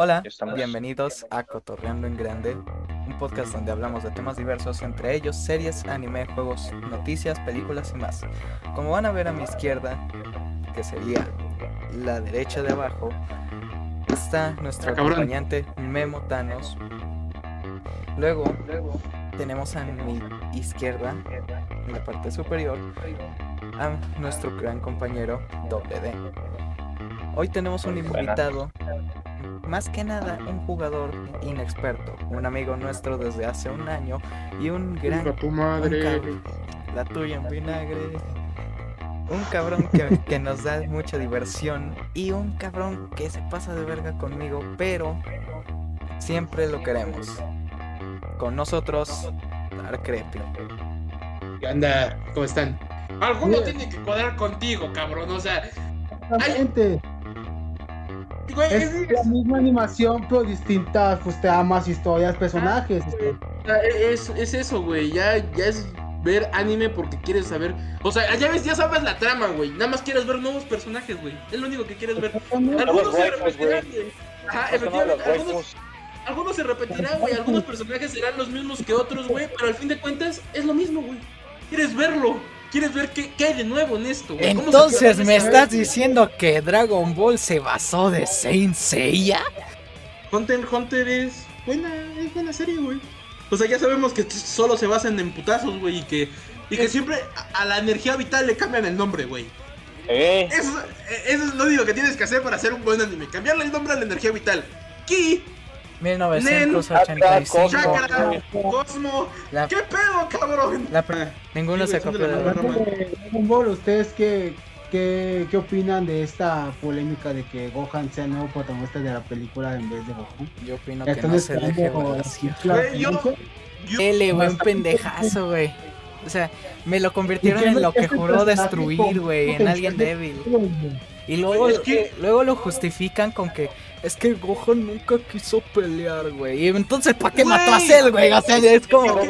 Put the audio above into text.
Hola, Estamos- bienvenidos a Cotorreando en Grande, un podcast donde hablamos de temas diversos, entre ellos series, anime, juegos, noticias, películas y más. Como van a ver a mi izquierda, que sería la derecha de abajo, está nuestro Ah, cabrón. acompañante Memo Thanos. Luego tenemos a mi izquierda, en la parte superior, a nuestro gran compañero Doble D. Hoy tenemos un invitado, más que nada un jugador inexperto, un amigo nuestro desde hace un año y un gran Chinga tu un madre. cabrón, la tuya en vinagre. Un cabrón que, que nos da mucha diversión y un cabrón que se pasa de verga conmigo, pero siempre lo queremos. Con nosotros, Dark Creepy. ¿Qué onda? ¿Cómo están? Alguno tiene que cuadrar contigo, cabrón. O sea, Exactamente. Güey, Es es, la misma animación, pero distintas, pues te amas historias, personajes. es, es eso, güey. Ya, ya es ver anime porque quieres saber. O sea, ya ves, ya sabes la trama, güey. Nada más quieres ver nuevos personajes, güey. Es lo único que quieres ver. Algunos se repetirán, güey. Ajá, efectivamente. algunos se repetirán, güey. Algunos personajes serán los mismos que otros, güey. Pero al fin de cuentas, es lo mismo, güey. Quieres verlo. Quieres ver qué, qué hay de nuevo en esto, güey. ¿Cómo se Entonces, ¿me estás diciendo que Dragon Ball se basó de Saint Seiya? Hunter Hunter es buena, es buena serie, güey. O sea, ya sabemos que solo se basan en putazos, güey, y que, y que siempre a, a la energía vital le cambian el nombre, güey. Eh, Eso, eso es lo único que tienes que hacer para hacer un buen anime, cambiarle el nombre a la energía vital. Ki, 1985. Chakra, Cosmo, La- ¿qué pedo, cabrón? La Ninguno Sí, se copió de la Dragon. Ball. ¿ustedes qué, qué, qué opinan de esta polémica de que Gohan sea el nuevo protagonista de la película en vez de Goku? Yo opino que están no se deje Güey, yo-. Yo- L, güey, un pendejazo, güey. O sea, me lo convirtieron en lo que juró destruir, güey, en alguien débil. Y luego, es que- luego lo justifican con que es que Gohan nunca quiso pelear, güey. Y entonces, ¿para qué mató a Cell, güey? O sea, es como.